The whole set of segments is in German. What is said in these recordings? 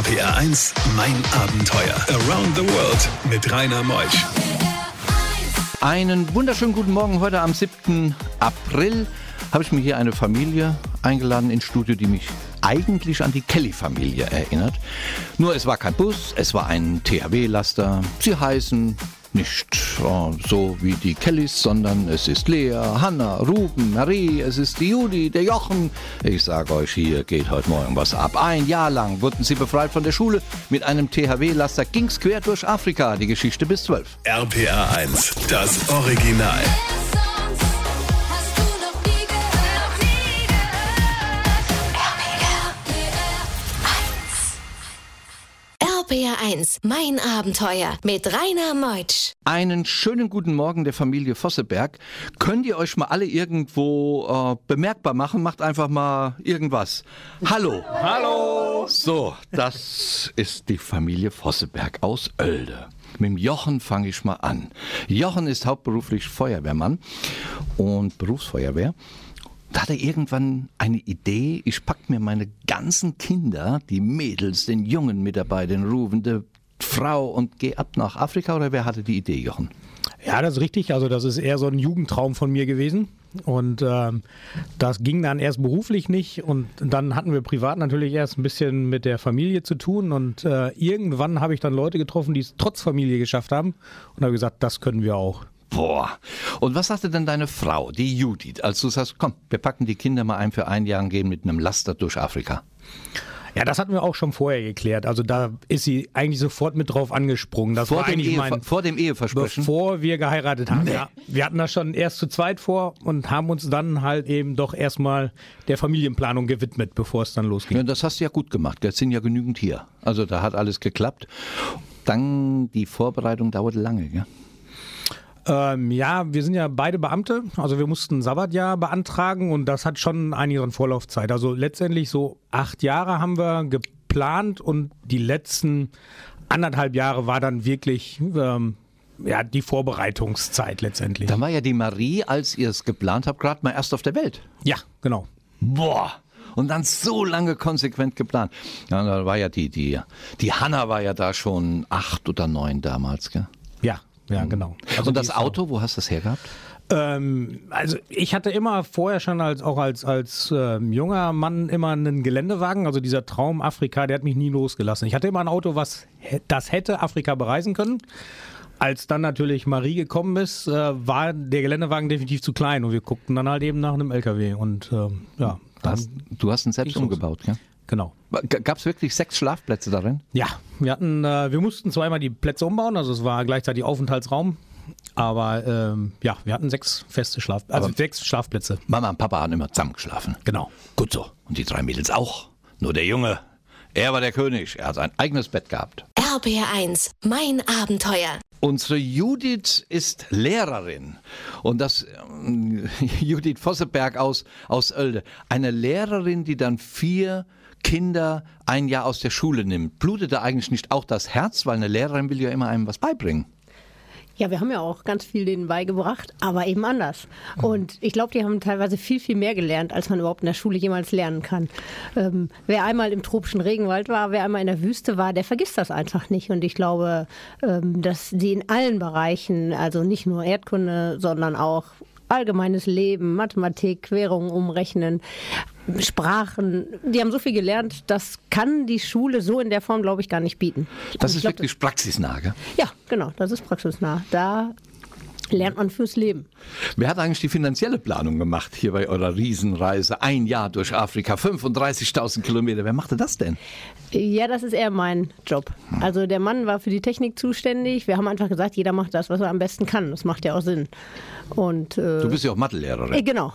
RPR 1, mein Abenteuer. Around the World mit Rainer Meusch. Einen wunderschönen guten Morgen. Heute am 7. April habe ich mir hier eine Familie eingeladen ins Studio, die mich eigentlich an die Kelly-Familie erinnert. Nur es war kein Bus, es war ein THW-Laster. Sie heißen nicht äh, so wie die Kellys, sondern es ist Lea, Hanna, Ruben, Marie, es ist die Judy, der Jochen. Ich sage euch, hier geht heute Morgen was ab. Ein Jahr lang wurden sie befreit von der Schule. Mit einem THW-Laster ging's quer durch Afrika. Die Geschichte bis zwölf. RPR 1, das Original. RPR1, mein Abenteuer mit Rainer Meutsch. Einen schönen guten Morgen der Familie Vosseberg. Könnt ihr euch mal alle irgendwo äh, bemerkbar machen? Macht einfach mal irgendwas. Hallo. Hallo. So, das ist die Familie Vosseberg aus Oelde. Mit dem Jochen fange ich mal an. Jochen ist hauptberuflich Feuerwehrmann und Berufsfeuerwehr. Da hat er irgendwann eine Idee, ich pack mir meine ganzen Kinder, die Mädels, den Jungen mit dabei, den Ruven, die Frau und geh ab nach Afrika oder wer hatte die Idee, Jochen? Ja, das ist richtig. Also das ist eher so ein Jugendtraum von mir gewesen. Und ähm, das ging dann erst beruflich nicht und dann hatten wir privat natürlich erst ein bisschen mit der Familie zu tun und äh, irgendwann habe ich dann Leute getroffen, die es trotz Familie geschafft haben und habe gesagt, das können wir auch. Boah. Und was sagte denn deine Frau, die Judith, als du sagst, komm, wir packen die Kinder mal ein für ein Jahr und gehen mit einem Laster durch Afrika? Ja, das hatten wir auch schon vorher geklärt. Also da ist sie eigentlich sofort mit drauf angesprungen. Das Vor war dem, eigentlich Ehe, mein, vor dem Eheversprechen? bevor wir geheiratet haben. Ja, wir hatten das schon erst zu zweit vor und haben uns dann halt eben doch erstmal der Familienplanung gewidmet, bevor es dann losging. Ja, das hast du ja gut gemacht. Jetzt sind ja genügend hier. Also da hat alles geklappt. Dann die Vorbereitung dauert lange, gell? Ähm, ja, wir sind ja beide Beamte, also wir mussten ein Sabbatjahr beantragen und das hat schon einige an Vorlaufzeit. Also letztendlich so acht Jahre haben wir geplant und die letzten anderthalb Jahre war dann wirklich ähm, ja, die Vorbereitungszeit letztendlich. Dann war ja die Marie, als ihr es geplant habt, gerade mal erst auf der Welt. Ja, genau. Boah. Und dann so lange konsequent geplant. Ja, da war ja die, die, die Hanna war ja da schon acht oder neun damals, gell? Ja, ja, genau. Also und das Auto, wo hast du das hergehabt? Ähm, also ich hatte immer vorher schon als auch als als ähm, junger Mann immer einen Geländewagen. Also dieser Traum Afrika, der hat mich nie losgelassen. Ich hatte immer ein Auto, was das hätte Afrika bereisen können. Als dann natürlich Marie gekommen ist, äh, war der Geländewagen definitiv zu klein und wir guckten dann halt eben nach einem LKW und ähm, ja, Du hast, du hast ihn selbst umgebaut, gell? Genau. Gab es wirklich sechs Schlafplätze darin? Ja, wir hatten, äh, wir mussten zweimal die Plätze umbauen, also es war gleichzeitig Aufenthaltsraum. Aber ähm, ja, wir hatten sechs feste Schlaf, also Aber- sechs Schlafplätze. Mama und Papa haben immer zusammen geschlafen. Genau. Gut so. Und die drei Mädels auch. Nur der Junge, er war der König. Er hat sein eigenes Bett gehabt. RPR 1, mein Abenteuer. Unsere Judith ist Lehrerin. Und das ähm, Judith Vosseberg aus, aus Oelde. Eine Lehrerin, die dann vier Kinder ein Jahr aus der Schule nimmt. Blutet da eigentlich nicht auch das Herz? Weil eine Lehrerin will ja immer einem was beibringen. Ja, wir haben ja auch ganz viel denen beigebracht, aber eben anders. Und ich glaube, die haben teilweise viel, viel mehr gelernt, als man überhaupt in der Schule jemals lernen kann. Ähm, wer einmal im tropischen Regenwald war, wer einmal in der Wüste war, der vergisst das einfach nicht. Und ich glaube, ähm, dass die in allen Bereichen, also nicht nur Erdkunde, sondern auch allgemeines Leben, Mathematik, Währung umrechnen, Sprachen, die haben so viel gelernt, das kann die Schule so in der Form, glaube ich, gar nicht bieten. Das ist glaub, wirklich praxisnah. Gell? ja, genau, das ist praxisnah. Da lernt man fürs Leben. Wer hat eigentlich die finanzielle Planung gemacht hier bei eurer Riesenreise? Ein Jahr durch Afrika, 35.000 Kilometer. Wer machte das denn? Ja, das ist eher mein Job. Also der Mann war für die Technik zuständig. Wir haben einfach gesagt, jeder macht das, was er am besten kann. Das macht ja auch Sinn. Und äh, Du bist ja auch Mathelehrerin. äh, genau.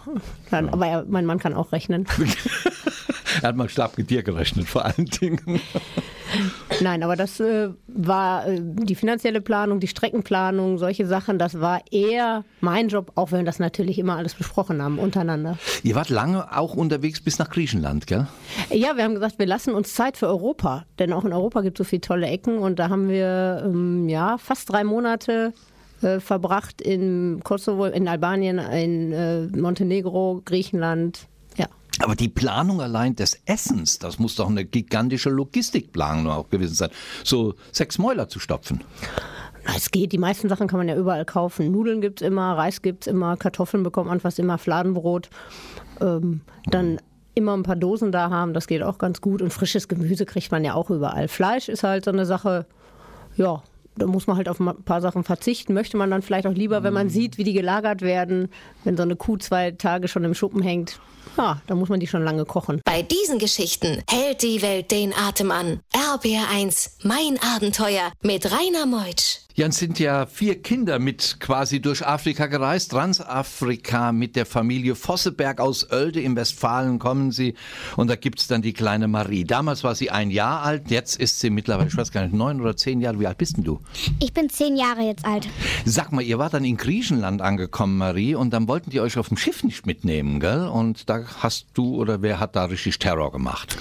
Dann, aber er, mein Mann kann auch rechnen. Er hat mal stark mit dir gerechnet, vor allen Dingen. Nein, aber das äh, war äh, die finanzielle Planung, die Streckenplanung, solche Sachen. Das war eher mein Job, auch wenn wir das natürlich immer alles besprochen haben untereinander. Ihr wart lange auch unterwegs bis nach Griechenland, gell? Ja, wir haben gesagt, wir lassen uns Zeit für Europa, denn auch in Europa gibt es so viele tolle Ecken und da haben wir ähm, ja fast drei Monate äh, verbracht in Kosovo, in Albanien, in äh, Montenegro, Griechenland. Aber die Planung allein des Essens, das muss doch eine gigantische Logistikplanung auch gewesen sein, so sechs Mäuler zu stopfen. Es geht, die meisten Sachen kann man ja überall kaufen. Nudeln gibt es immer, Reis gibt es immer, Kartoffeln bekommt man fast immer, Fladenbrot. Ähm, dann immer ein paar Dosen da haben, das geht auch ganz gut. Und frisches Gemüse kriegt man ja auch überall. Fleisch ist halt so eine Sache, ja, da muss man halt auf ein paar Sachen verzichten. Möchte man dann vielleicht auch lieber, wenn man sieht, wie die gelagert werden, wenn so eine Kuh zwei Tage schon im Schuppen hängt. Ja, da muss man die schon lange kochen. Bei diesen Geschichten hält die Welt den Atem an. RBR1, mein Abenteuer mit Rainer Meutsch. Jan sind ja vier Kinder mit quasi durch Afrika gereist, Transafrika mit der Familie Vosseberg aus Oelde im Westfalen kommen sie und da gibt's dann die kleine Marie. Damals war sie ein Jahr alt, jetzt ist sie mittlerweile, ich weiß gar nicht, neun oder zehn Jahre. Wie alt bist denn du? Ich bin zehn Jahre jetzt alt. Sag mal, ihr wart dann in Griechenland angekommen, Marie, und dann wollten die euch auf dem Schiff nicht mitnehmen, gell? Und da hast du oder wer hat da richtig Terror gemacht?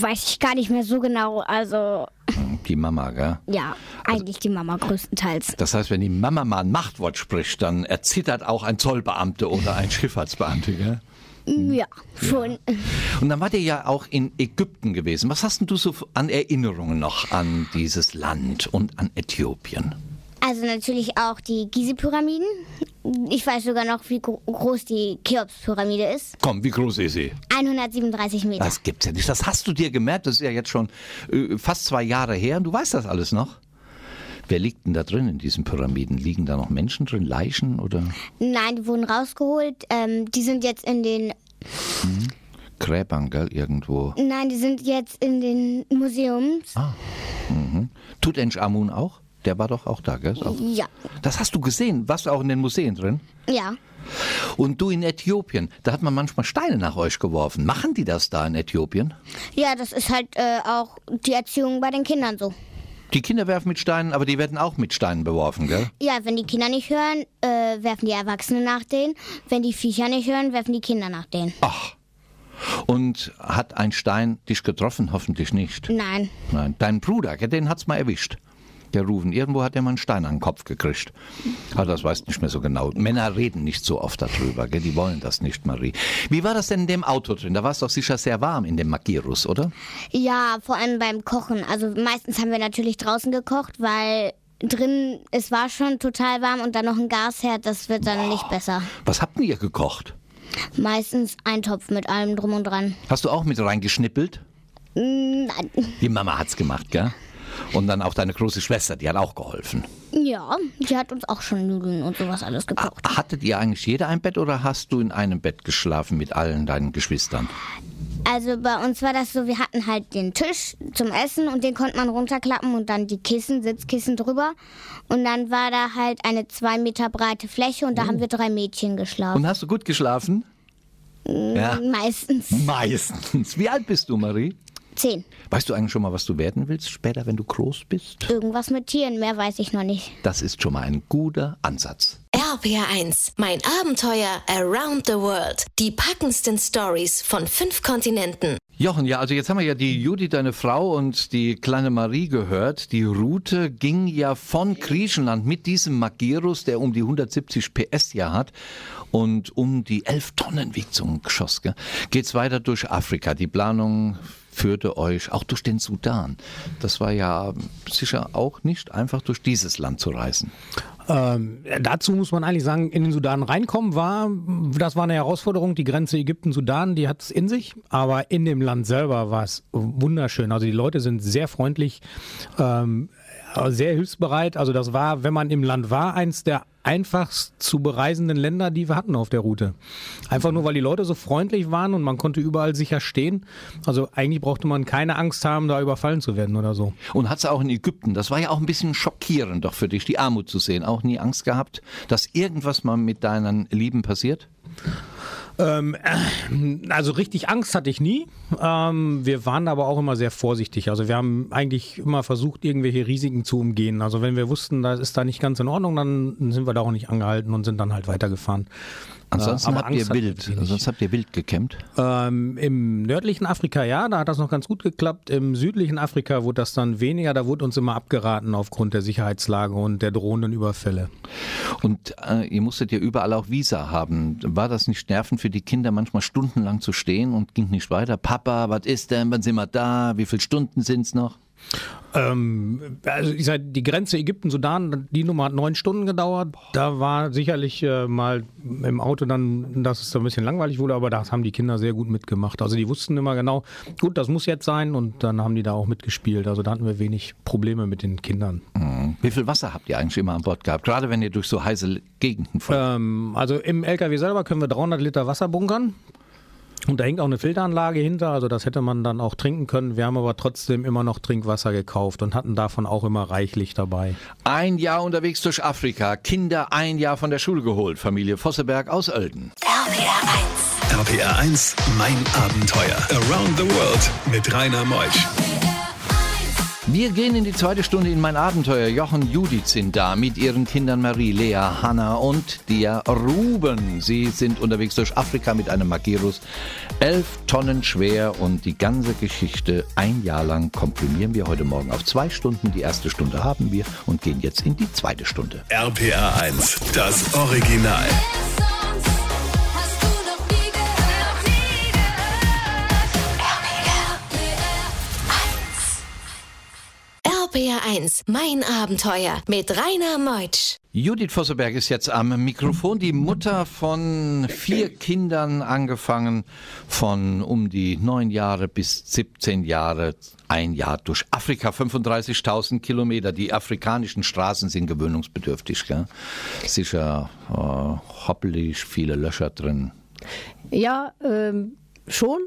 Weiß ich gar nicht mehr so genau. Also, Die Mama, gell? ja, eigentlich die Mama größtenteils. Das heißt, wenn die Mama mal ein Machtwort spricht, dann erzittert auch ein Zollbeamte oder ein Schifffahrtsbeamte, gell? Ja, schon. Und dann wart ihr ja auch in Ägypten gewesen. Was hast denn du so an Erinnerungen noch an dieses Land und an Äthiopien? Also natürlich auch die Gizeh-Pyramiden. Ich weiß sogar noch, wie gro groß die Cheops-Pyramide ist. Komm, wie groß ist sie? 137 Meter. Das gibt's ja nicht. Das hast du dir gemerkt. Das ist ja jetzt schon äh, fast zwei Jahre her und du weißt das alles noch. Wer liegt denn da drin in diesen Pyramiden? Liegen da noch Menschen drin, Leichen oder Nein, die wurden rausgeholt. Ähm, die sind jetzt in den. Gräbern, gell, irgendwo? Nein, die sind jetzt in den Museums. Tutanchamun auch? Der war doch auch da, gell? Auch. Ja. Das hast du gesehen. Warst du auch in den Museen drin? Ja. Und du in Äthiopien, da hat man manchmal Steine nach euch geworfen. Machen die das da in Äthiopien? Ja, das ist halt äh, auch die Erziehung bei den Kindern so. Die Kinder werfen mit Steinen, aber die werden auch mit Steinen beworfen, gell? Ja, wenn die Kinder nicht hören, äh, werfen die Erwachsenen nach denen. Wenn die Viecher nicht hören, werfen die Kinder nach denen. Ach. Und hat ein Stein dich getroffen? Hoffentlich nicht. Nein. Nein. Dein Bruder, den hat's mal erwischt. Der Ruven. Irgendwo hat er mal einen Stein an den Kopf gekriegt. Aber das weißt nicht mehr so genau. Männer reden nicht so oft darüber, gell? Die wollen das nicht, Marie. Wie war das denn in dem Auto drin? Da war es doch sicher sehr warm in dem Magirus, oder? Ja, vor allem beim Kochen. Also meistens haben wir natürlich draußen gekocht, weil drin, es war schon total warm und dann noch ein Gasherd, das wird dann nicht besser. Was habt denn ihr gekocht? Meistens ein Topf mit allem drum und dran. Hast du auch mit reingeschnippelt? Nein. Die Mama hat's gemacht, gell? Und dann auch deine große Schwester, die hat auch geholfen. Ja, die hat uns auch schon Nudeln und sowas alles Ah, gekocht. Hattet ihr eigentlich jeder ein Bett oder hast du in einem Bett geschlafen mit allen deinen Geschwistern? Also bei uns war das so, wir hatten halt den Tisch zum Essen und den konnte man runterklappen und dann die Kissen, Sitzkissen drüber. Und dann war da halt eine zwei Meter breite Fläche und da haben wir drei Mädchen geschlafen. Und hast du gut geschlafen? Ja. Meistens Meistens. Wie alt bist du, Marie? Zehn. Weißt du eigentlich schon mal, was du werden willst später, wenn du groß bist? Irgendwas mit Tieren, mehr weiß ich noch nicht. Das ist schon mal ein guter Ansatz. RPR1, mein Abenteuer around the world. Die packendsten Stories von fünf Kontinenten. Jochen, ja, also jetzt haben wir ja die Judy, deine Frau, und die kleine Marie gehört. Die Route ging ja von Griechenland mit diesem Magirus, der um die 170 PS ja hat und um die 11 Tonnen wiegt so ein Geschoss, gell? geht's weiter durch Afrika. Die Planung führte euch auch durch den Sudan. Das war ja sicher auch nicht einfach durch dieses Land zu reisen. Ähm, dazu muss man eigentlich sagen, in den Sudan reinkommen war, das war eine Herausforderung. Die Grenze Ägypten-Sudan, die hat es in sich. Aber in dem Land selber war es wunderschön. Also die Leute sind sehr freundlich, ähm, sehr hilfsbereit. Also das war, wenn man im Land war, eins der einfachst zu bereisenden Länder, die wir hatten auf der Route. Einfach nur, weil die Leute so freundlich waren und man konnte überall sicher stehen. Also eigentlich brauchte man keine Angst haben, da überfallen zu werden oder so. Und hat's auch in Ägypten. Das war ja auch ein bisschen schockierend doch für dich, die Armut zu sehen. Auch nie Angst gehabt, dass irgendwas mal mit deinen Lieben passiert? Ähm, äh, also richtig Angst hatte ich nie. Ähm, wir waren aber auch immer sehr vorsichtig. Also wir haben eigentlich immer versucht, irgendwelche Risiken zu umgehen. Also wenn wir wussten, das ist da nicht ganz in Ordnung, dann sind wir da auch nicht angehalten und sind dann halt weitergefahren. Ansonsten aber habt Angst ihr wild, ansonsten habt ihr wild gecampt. Ähm, Im nördlichen Afrika ja, da hat das noch ganz gut geklappt. Im südlichen Afrika wurde das dann weniger. Da wurde uns immer abgeraten aufgrund der Sicherheitslage und der drohenden Überfälle. Und äh, ihr musstet ja überall auch Visa haben. War das nicht nervend für die Kinder, manchmal stundenlang zu stehen und ging nicht weiter? Papa, was ist denn? Wann sind wir da? Wie viele Stunden sind's noch? Ähm, also ich sag, die Grenze Ägypten-Sudan, die Nummer hat neun Stunden gedauert. Da war sicherlich äh, mal im Auto dann, dass es so ein bisschen langweilig wurde, aber das haben die Kinder sehr gut mitgemacht. Also die wussten immer genau, gut, das muss jetzt sein und dann haben die da auch mitgespielt. Also da hatten wir wenig Probleme mit den Kindern. Mhm. Wie viel Wasser habt ihr eigentlich immer an Bord gehabt? Gerade wenn ihr durch so heiße Gegenden fahrt. Ähm, also im LKW selber können wir 300 Liter Wasser bunkern. Und da hängt auch eine Filteranlage hinter, also das hätte man dann auch trinken können. Wir haben aber trotzdem immer noch Trinkwasser gekauft und hatten davon auch immer reichlich dabei. Ein Jahr unterwegs durch Afrika, Kinder ein Jahr von der Schule geholt, Familie Vosseberg aus Oelden. RPR 1. RPR 1, mein Abenteuer. Around the World mit Rainer Meusch. Wir gehen in die zweite Stunde in mein Abenteuer. Jochen Judith sind da mit ihren Kindern Marie, Lea, Hanna und der Ruben. Sie sind unterwegs durch Afrika mit einem Magirus. Elf Tonnen schwer und die ganze Geschichte ein Jahr lang komprimieren wir heute Morgen auf zwei Stunden. Die erste Stunde haben wir und gehen jetzt in die zweite Stunde. RPR 1, das Original. RPR1, mein Abenteuer mit Rainer Meutsch. Judith Vosseberg ist jetzt am Mikrofon, die Mutter von vier Kindern, angefangen von um die neun Jahre bis 17 Jahre, ein Jahr durch Afrika, 35.000 Kilometer. Die afrikanischen Straßen sind gewöhnungsbedürftig, gell? sicher äh, hoppelig, viele Löcher drin. Ja, ähm, schon,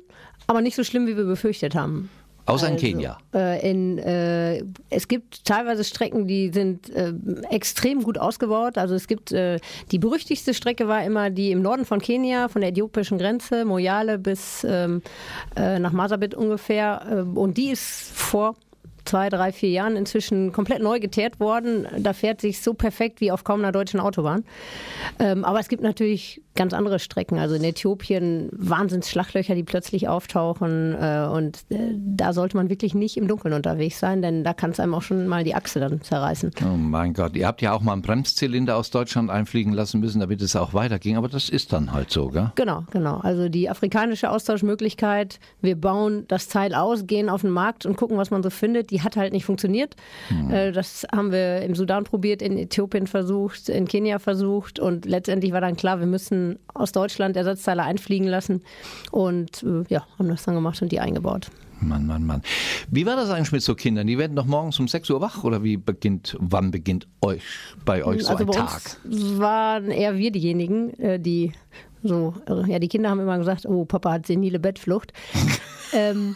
aber nicht so schlimm, wie wir befürchtet haben. Außer in Also, Kenia. Äh, in, äh, es gibt teilweise Strecken, die sind äh, extrem gut ausgebaut. Also es gibt äh, die berüchtigste Strecke war immer die im Norden von Kenia, von der äthiopischen Grenze, Moyale bis ähm, äh, nach Masabit ungefähr. Äh, und die ist vor zwei, drei, vier Jahren inzwischen komplett neu geteert worden. Da fährt sich so perfekt wie auf kaum einer deutschen Autobahn. Ähm, aber es gibt natürlich ganz andere Strecken. Also in Äthiopien Wahnsinns-Schlachlöcher, die plötzlich auftauchen. Äh, und äh, da sollte man wirklich nicht im Dunkeln unterwegs sein, denn da kann es einem auch schon mal die Achse dann zerreißen. Oh mein Gott, ihr habt ja auch mal einen Bremszylinder aus Deutschland einfliegen lassen müssen, damit es auch weiterging. Aber das ist dann halt so, gell? Genau, genau. Also die afrikanische Austauschmöglichkeit, wir bauen das Teil aus, gehen auf den Markt und gucken, was man so findet, die hat halt nicht funktioniert. Äh, Das haben wir im Sudan probiert, in Äthiopien versucht, in Kenia versucht und letztendlich war dann klar, wir müssen aus Deutschland Ersatzteile einfliegen lassen und äh, ja, haben das dann gemacht und die eingebaut. Mann, Mann, Mann. Wie war das eigentlich mit so Kindern? Die werden doch morgens um 6 Uhr wach oder wie beginnt, wann beginnt euch bei euch so also ein bei Tag? uns waren eher wir diejenigen, äh, die so, äh, ja, die Kinder haben immer gesagt, oh, Papa hat senile Bettflucht. ähm,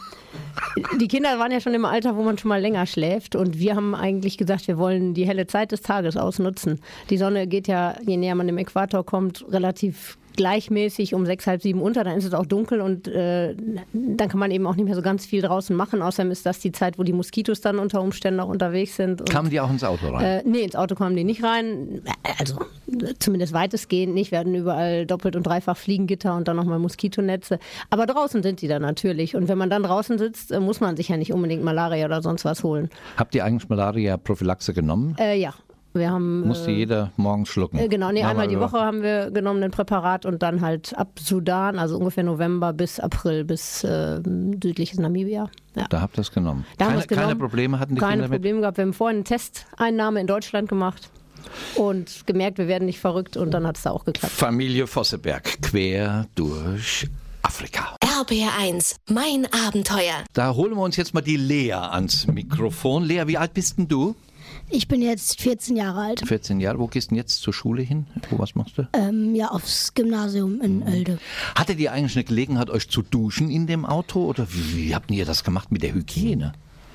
die Kinder waren ja schon im Alter, wo man schon mal länger schläft und wir haben eigentlich gesagt, wir wollen die helle Zeit des Tages ausnutzen. Die Sonne geht ja, je näher man dem Äquator kommt, relativ gleichmäßig um sechs, halb sieben unter, dann ist es auch dunkel und äh, dann kann man eben auch nicht mehr so ganz viel draußen machen. Außerdem ist das die Zeit, wo die Moskitos dann unter Umständen auch unterwegs sind. Und Kamen die auch ins Auto rein? äh, nee, ins Auto kommen die nicht rein. Also äh, zumindest weitestgehend nicht. Wir hatten überall doppelt und dreifach Fliegengitter und dann nochmal Moskitonetze. Aber draußen sind die dann natürlich. Und wenn man dann draußen sitzt, äh, muss man sich ja nicht unbedingt Malaria oder sonst was holen. Habt ihr eigentlich Malaria-Prophylaxe genommen? Äh, ja, wir haben. Musste jeder morgens schlucken? Äh, Genau, nee, einmal die Woche haben wir genommen ein Präparat und dann halt ab Sudan, also ungefähr November bis April bis äh, südliches Namibia. Ja. Da habt ihr es genommen. Genommen. keine Probleme hatten die Keine Kinder mit? Probleme gehabt. Wir haben vorhin eine Testeinnahme in Deutschland gemacht und gemerkt, wir werden nicht verrückt und dann hat es da auch geklappt. Familie Vosseberg, quer durch Afrika. RPR 1, mein Abenteuer. Da holen wir uns jetzt mal die Lea ans Mikrofon. Lea, wie alt bist denn du? Ich bin jetzt 14 Jahre alt. 14 Jahre. Wo gehst du denn jetzt zur Schule hin? Wo was machst du? Ähm, ja, aufs Gymnasium in Oelde. Hattet ihr eigentlich eine Gelegenheit, euch zu duschen in dem Auto? Oder wie, wie habt ihr das gemacht mit der Hygiene?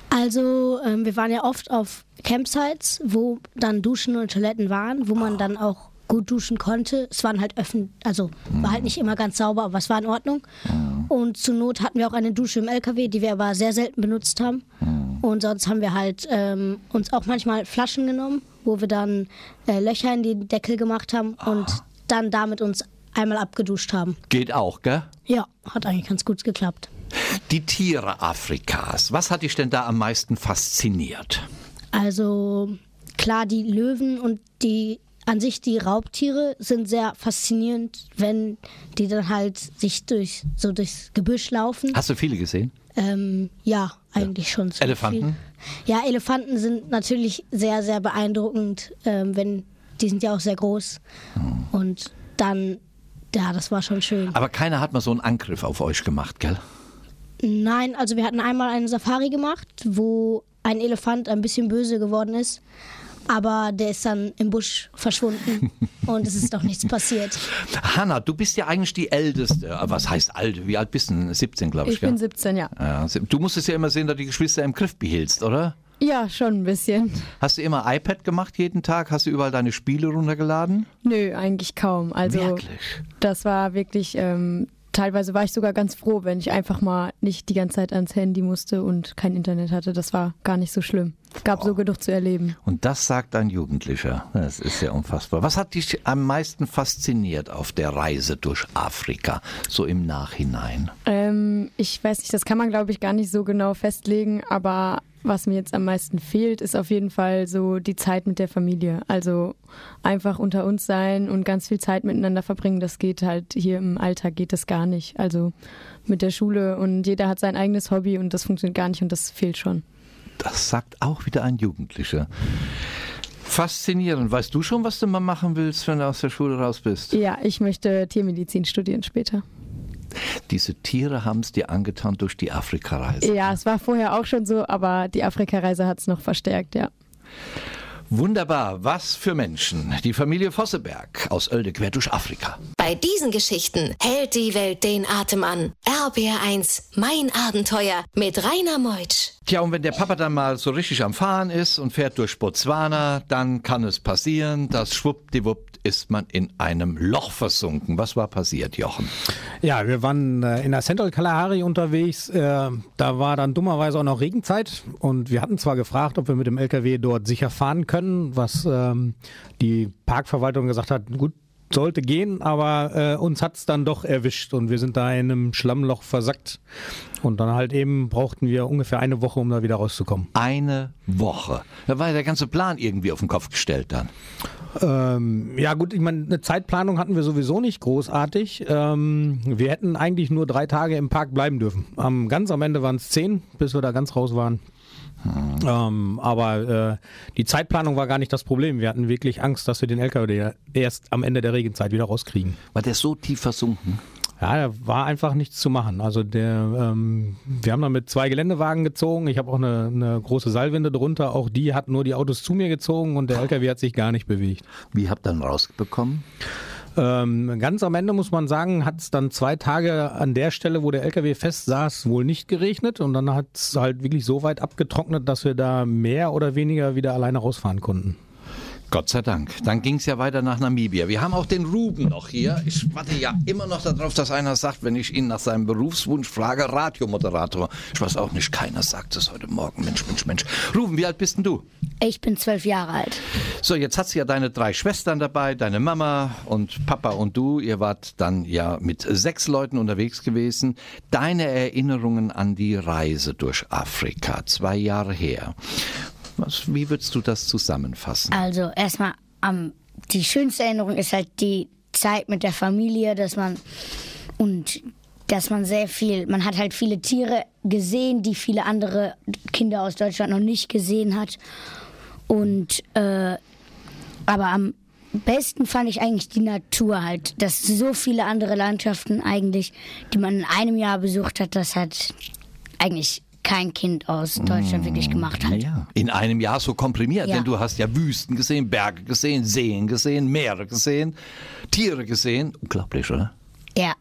Also, ähm, wir waren ja oft auf Campsites, wo dann Duschen und Toiletten waren, wo man dann auch gut duschen konnte. Es waren halt öffentlich, also war halt nicht immer ganz sauber, aber es war in Ordnung. Und zur Not hatten wir auch eine Dusche im LKW, die wir aber sehr selten benutzt haben. Und sonst haben wir halt ähm, uns auch manchmal Flaschen genommen, wo wir dann äh, Löcher in die Deckel gemacht haben und dann damit uns einmal abgeduscht haben. Geht auch, gell? Ja, hat eigentlich ganz gut geklappt. Die Tiere Afrikas. Was hat dich denn da am meisten fasziniert? Also klar, die Löwen und die an sich die Raubtiere sind sehr faszinierend, wenn die dann halt sich durch so durchs Gebüsch laufen. Hast du viele gesehen? Ähm, ja, eigentlich schon. So Elefanten? Viel. Ja, Elefanten sind natürlich sehr, sehr beeindruckend, ähm, wenn die sind ja auch sehr groß. Und dann, ja, das war schon schön. Aber keiner hat mal so einen Angriff auf euch gemacht, gell? Nein, also wir hatten einmal eine Safari gemacht, wo ein Elefant ein bisschen böse geworden ist. Aber der ist dann im Busch verschwunden und es ist doch nichts passiert. Hanna, du bist ja eigentlich die Älteste. Was heißt alt? Wie alt bist du? 17, glaube ich. Ich bin gell? 17, ja. ja, du musstest ja immer sehen, dass du die Geschwister im Griff behielst, oder? Ja, schon ein bisschen. Hast du immer iPad gemacht jeden Tag? Hast du überall deine Spiele runtergeladen? Nö, eigentlich kaum. Also Wirklich? das war wirklich, ähm, teilweise war ich sogar ganz froh, wenn ich einfach mal nicht die ganze Zeit ans Handy musste und kein Internet hatte. Das war gar nicht so schlimm. Gab so genug zu erleben. Und das sagt ein Jugendlicher. Das ist ja unfassbar. Was hat dich am meisten fasziniert auf der Reise durch Afrika, so im Nachhinein? Ähm, ich weiß nicht, das kann man glaube ich gar nicht so genau festlegen, aber was mir jetzt am meisten fehlt, ist auf jeden Fall so die Zeit mit der Familie. Also einfach unter uns sein und ganz viel Zeit miteinander verbringen, das geht halt hier im Alltag geht das gar nicht. Also mit der Schule und jeder hat sein eigenes Hobby und das funktioniert gar nicht und das fehlt schon. Das sagt auch wieder ein Jugendlicher. Faszinierend. Weißt du schon, was du mal machen willst, wenn du aus der Schule raus bist? Ja, ich möchte Tiermedizin studieren später. Diese Tiere haben es dir angetan durch die Afrikareise. Ja, es war vorher auch schon so, aber die Afrikareise hat es noch verstärkt, ja. Wunderbar. Was für Menschen. Die Familie Vosseberg aus Oelde quer durch Afrika. Bei diesen Geschichten hält die Welt den Atem an. RBR1, mein Abenteuer mit Rainer Meutsch. Tja, und wenn der Papa dann mal so richtig am Fahren ist und fährt durch Botswana, dann kann es passieren, dass schwuppdiwupp ist man in einem Loch versunken. Was war passiert, Jochen? Ja, wir waren äh, in der Central Kalahari unterwegs. Äh, da war dann dummerweise auch noch Regenzeit und wir hatten zwar gefragt, ob wir mit dem LKW dort sicher fahren können, was ähm, die Parkverwaltung gesagt hat, gut, sollte gehen, aber äh, uns hat's dann doch erwischt und wir sind da in einem Schlammloch versackt. Und dann halt eben brauchten wir ungefähr eine Woche, um da wieder rauszukommen. Eine Woche. Da war ja der ganze Plan irgendwie auf den Kopf gestellt dann. Ähm, ja gut, ich meine, eine Zeitplanung hatten wir sowieso nicht großartig. Ähm, wir hätten eigentlich nur drei Tage im Park bleiben dürfen. Am, ganz am Ende waren es zehn, bis wir da ganz raus waren. Ähm, aber äh, die Zeitplanung war gar nicht das Problem. Wir hatten wirklich Angst, dass wir den LKW erst am Ende der Regenzeit wieder rauskriegen. War der so tief versunken? Ja, da war einfach nichts zu machen. Also der, ähm, wir haben dann mit zwei Geländewagen gezogen. Ich habe auch eine, eine große Seilwinde drunter. Auch die hat nur die Autos zu mir gezogen und der LKW hat sich gar nicht bewegt. Wie habt ihr dann rausbekommen? Ähm, ganz am Ende muss man sagen, hat es dann zwei Tage an der Stelle, wo der LKW fest saß, wohl nicht geregnet und dann hat es halt wirklich so weit abgetrocknet, dass wir da mehr oder weniger wieder alleine rausfahren konnten. Gott sei Dank. Dann ging es ja weiter nach Namibia. Wir haben auch den Ruben noch hier. Ich warte ja immer noch darauf, dass einer sagt, wenn ich ihn nach seinem Berufswunsch frage, Radiomoderator. Ich weiß auch nicht, keiner sagt es heute Morgen. Mensch, Mensch, Mensch. Ruben, wie alt bist denn du? Ich bin zwölf Jahre alt. So, jetzt hast du ja deine drei Schwestern dabei, deine Mama und Papa und du. Ihr wart dann ja mit sechs Leuten unterwegs gewesen. Deine Erinnerungen an die Reise durch Afrika, zwei Jahre her. Was, wie würdest du das zusammenfassen? Also erstmal am die schönste Erinnerung ist halt die Zeit mit der Familie, dass man und dass man sehr viel, man hat halt viele Tiere gesehen, die viele andere Kinder aus Deutschland noch nicht gesehen hat. Und äh, aber am besten fand ich eigentlich die Natur halt, dass so viele andere Landschaften eigentlich, die man in einem Jahr besucht hat, das hat eigentlich kein Kind aus Deutschland wirklich gemacht hat. Ja, in einem Jahr so komprimiert, Ja. denn du hast ja Wüsten gesehen, Berge gesehen, Seen gesehen, Meere gesehen, Tiere gesehen. Unglaublich, oder? Ja.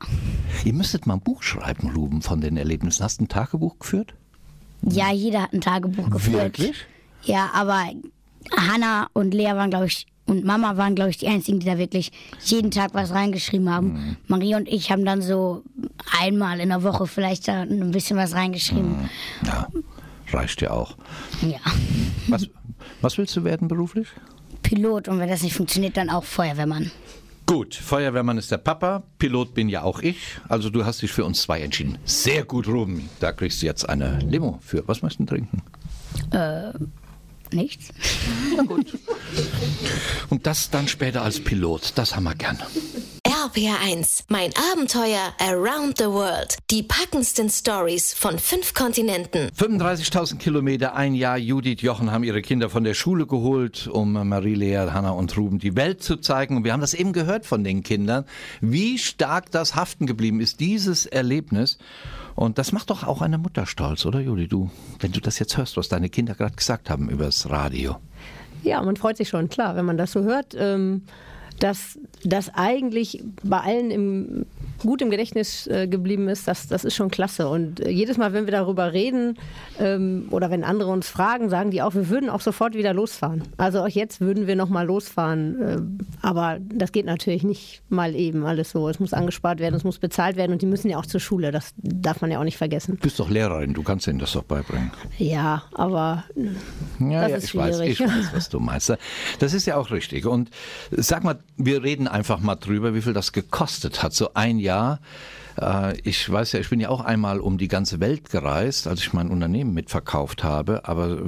Ihr müsstet mal ein Buch schreiben, Ruben, von den Erlebnissen. Hast du ein Tagebuch geführt? Ja, jeder hat ein Tagebuch geführt. Wirklich? Ja, aber Hanna und Lea waren, glaube ich, und Mama waren, glaube ich, die einzigen, die da wirklich jeden Tag was reingeschrieben haben. Mhm. Maria und ich haben dann so einmal in der Woche vielleicht da ein bisschen was reingeschrieben. Ja, reicht ja auch. Ja. Was, was willst du werden beruflich? Pilot und wenn das nicht funktioniert, dann auch Feuerwehrmann. Gut, Feuerwehrmann ist der Papa, Pilot bin ja auch ich. Also du hast dich für uns zwei entschieden. Sehr gut, Ruben. Da kriegst du jetzt eine Limo für. Was möchtest du trinken? Äh, nichts. Und das dann später als Pilot. Das haben wir gern. RPR1, mein Abenteuer Around the World. Die packendsten Stories von fünf Kontinenten. 35.000 Kilometer, ein Jahr. Judith, Jochen haben ihre Kinder von der Schule geholt, um Marie-Lea, Hanna und Ruben die Welt zu zeigen. Und wir haben das eben gehört von den Kindern, wie stark das haften geblieben ist, dieses Erlebnis. Und das macht doch auch eine Mutter stolz, oder Judith? Du, wenn du das jetzt hörst, was deine Kinder gerade gesagt haben übers Radio. Ja, man freut sich schon, klar, wenn man das so hört. Ähm, dass das eigentlich bei allen im, gut im Gedächtnis äh, geblieben ist, das, das ist schon klasse. Und äh, jedes Mal, wenn wir darüber reden ähm, oder wenn andere uns fragen, sagen die auch, wir würden auch sofort wieder losfahren. Also auch jetzt würden wir noch mal losfahren. Äh, aber das geht natürlich nicht mal eben alles so. Es muss angespart werden, es muss bezahlt werden und die müssen ja auch zur Schule. Das darf man ja auch nicht vergessen. Du bist doch Lehrerin, du kannst ihnen das doch beibringen. Ja, aber Ja, Das ja, ist ich weiß, schwierig. ich weiß, was du meinst. Das ist ja auch richtig. Und sag mal, wir reden einfach mal drüber, wie viel das gekostet hat. So ein Jahr. Äh, Ich weiß ja, ich bin ja auch einmal um die ganze Welt gereist, als ich mein Unternehmen mitverkauft habe. Aber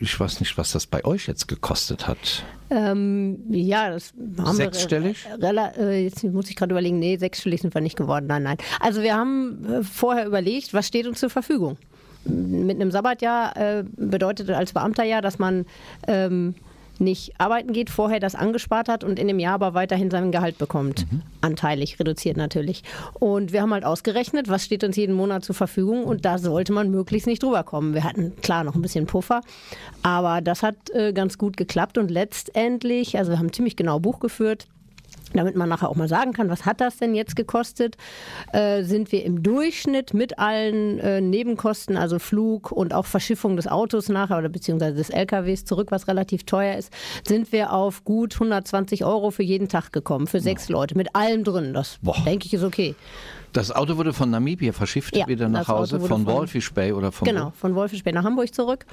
ich weiß nicht, was das bei euch jetzt gekostet hat. Ähm, ja, das haben Sechsstellig? wir. äh, Jetzt muss ich gerade überlegen, nee, sechsstellig sind wir nicht geworden. Nein, nein. Also wir haben äh, vorher überlegt, was steht uns zur Verfügung. Mit einem Sabbatjahr äh, bedeutet als Beamter ja, dass man ähm, nicht arbeiten geht, vorher das angespart hat und in dem Jahr aber weiterhin sein Gehalt bekommt. Anteilig, reduziert natürlich. Und wir haben halt ausgerechnet, was steht uns jeden Monat zur Verfügung und da sollte man möglichst nicht drüber kommen. Wir hatten klar noch ein bisschen Puffer, aber das hat äh, ganz gut geklappt und letztendlich, also wir haben ziemlich genau Buch geführt, damit man nachher auch mal sagen kann, was hat das denn jetzt gekostet, äh, sind wir im Durchschnitt mit allen äh, Nebenkosten, also Flug und auch Verschiffung des Autos nachher oder beziehungsweise des LKWs zurück, was relativ teuer ist, sind wir auf gut 120 Euro für jeden Tag gekommen, für sechs Leute, mit allem drin. Das Boah. denke ich ist okay. Das Auto wurde von Namibia verschifft, Ja, wieder nach Hause, von von- Walfish Bay oder von Genau, von Wolfenstein nach Hamburg zurück.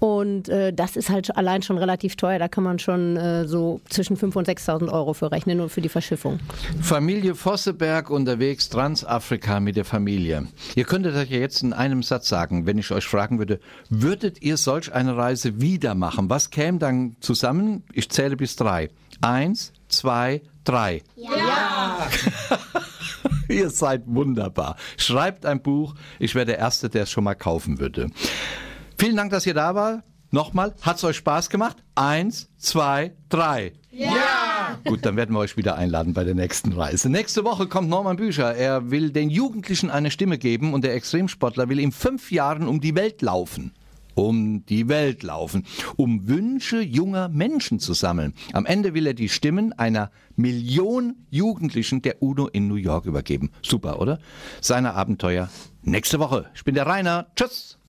Und äh, das ist halt allein schon relativ teuer. Da kann man schon äh, so zwischen 5.000 und 6.000 Euro für rechnen, nur für die Verschiffung. Familie Vosseberg unterwegs, Transafrika mit der Familie. Ihr könntet das ja jetzt in einem Satz sagen, wenn ich euch fragen würde, würdet ihr solch eine Reise wieder machen? Was käme dann zusammen? Ich zähle bis drei. Eins, zwei, drei. Ja! ihr seid wunderbar. Schreibt ein Buch. Ich wäre der Erste, der es schon mal kaufen würde. Vielen Dank, dass ihr da war. Nochmal, hat's euch Spaß gemacht? Eins, zwei, drei. Gut, dann werden wir euch wieder einladen bei der nächsten Reise. Nächste Woche kommt Norman Bücher. Er will den Jugendlichen eine Stimme geben und der Extremsportler will in fünf Jahren um die Welt laufen. Um die Welt laufen, um Wünsche junger Menschen zu sammeln. Am Ende will er die Stimmen einer Million Jugendlichen der UNO in New York übergeben. Super, oder? Seine Abenteuer nächste Woche. Ich bin der Rainer. Tschüss.